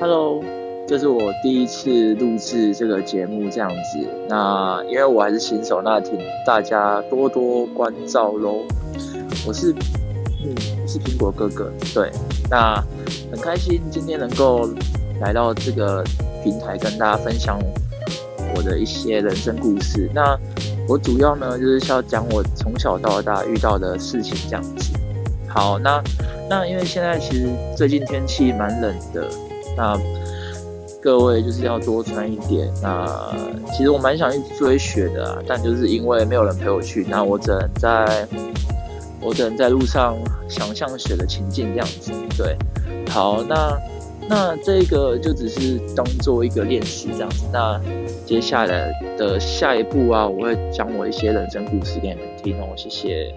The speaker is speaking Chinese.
Hello，这是我第一次录制这个节目，这样子。那因为我还是新手，那请大家多多关照喽。我是，嗯，是苹果哥哥。对，那很开心今天能够来到这个平台，跟大家分享我的一些人生故事。那我主要呢，就是要讲我从小到大遇到的事情，这样子。好，那那因为现在其实最近天气蛮冷的。那各位就是要多穿一点。那其实我蛮想去追雪的啊，但就是因为没有人陪我去，那我只能在，我只能在路上想象雪的情境这样子。对，好，那那这个就只是当做一个练习这样子。那接下来的下一步啊，我会讲我一些人生故事给你们听哦。谢谢。